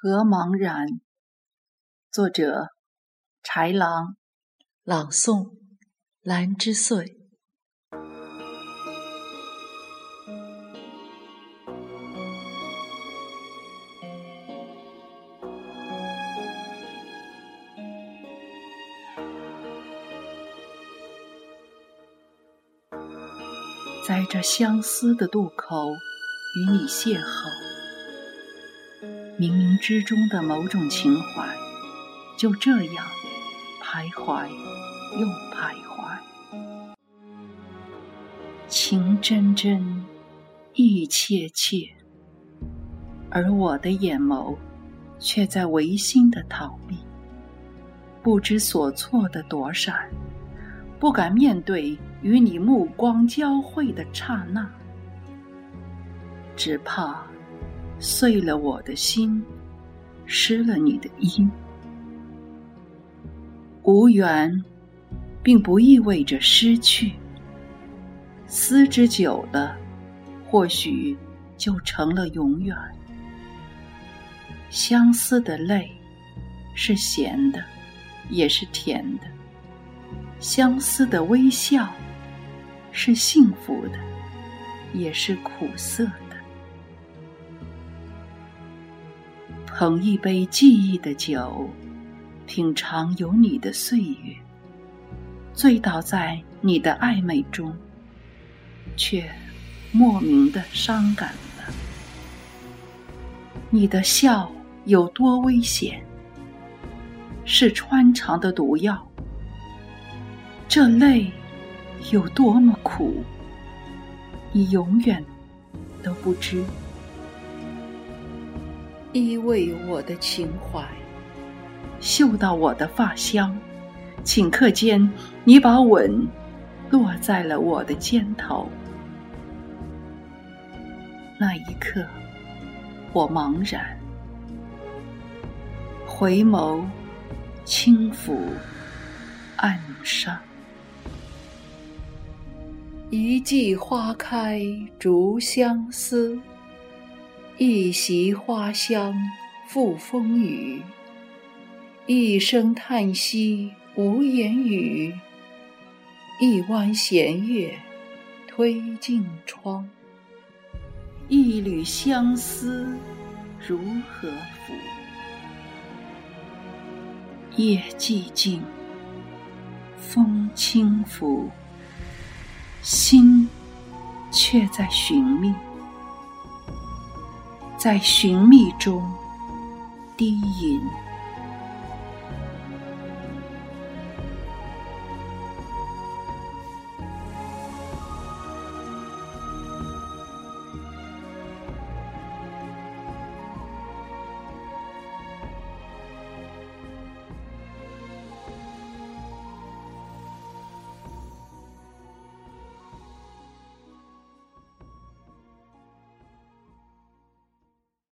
何茫然。作者：豺狼。朗诵：兰之岁。在这相思的渡口，与你邂逅，冥冥之中的某种情怀，就这样徘徊又徘徊，情真真，意切切，而我的眼眸却在违心的逃避，不知所措的躲闪。不敢面对与你目光交汇的刹那，只怕碎了我的心，失了你的音。无缘，并不意味着失去。思之久了，或许就成了永远。相思的泪，是咸的，也是甜的。相思的微笑，是幸福的，也是苦涩的。捧一杯记忆的酒，品尝有你的岁月，醉倒在你的暧昧中，却莫名的伤感了。你的笑有多危险？是穿肠的毒药。这泪有多么苦，你永远都不知。依偎我的情怀，嗅到我的发香，顷刻间，你把吻落在了我的肩头。那一刻，我茫然，回眸，轻抚，暗伤。一季花开逐相思，一袭花香付风雨。一声叹息无言语，一弯弦月推镜窗。一缕相思如何抚？夜寂静，风轻拂。心却在寻觅，在寻觅中低吟。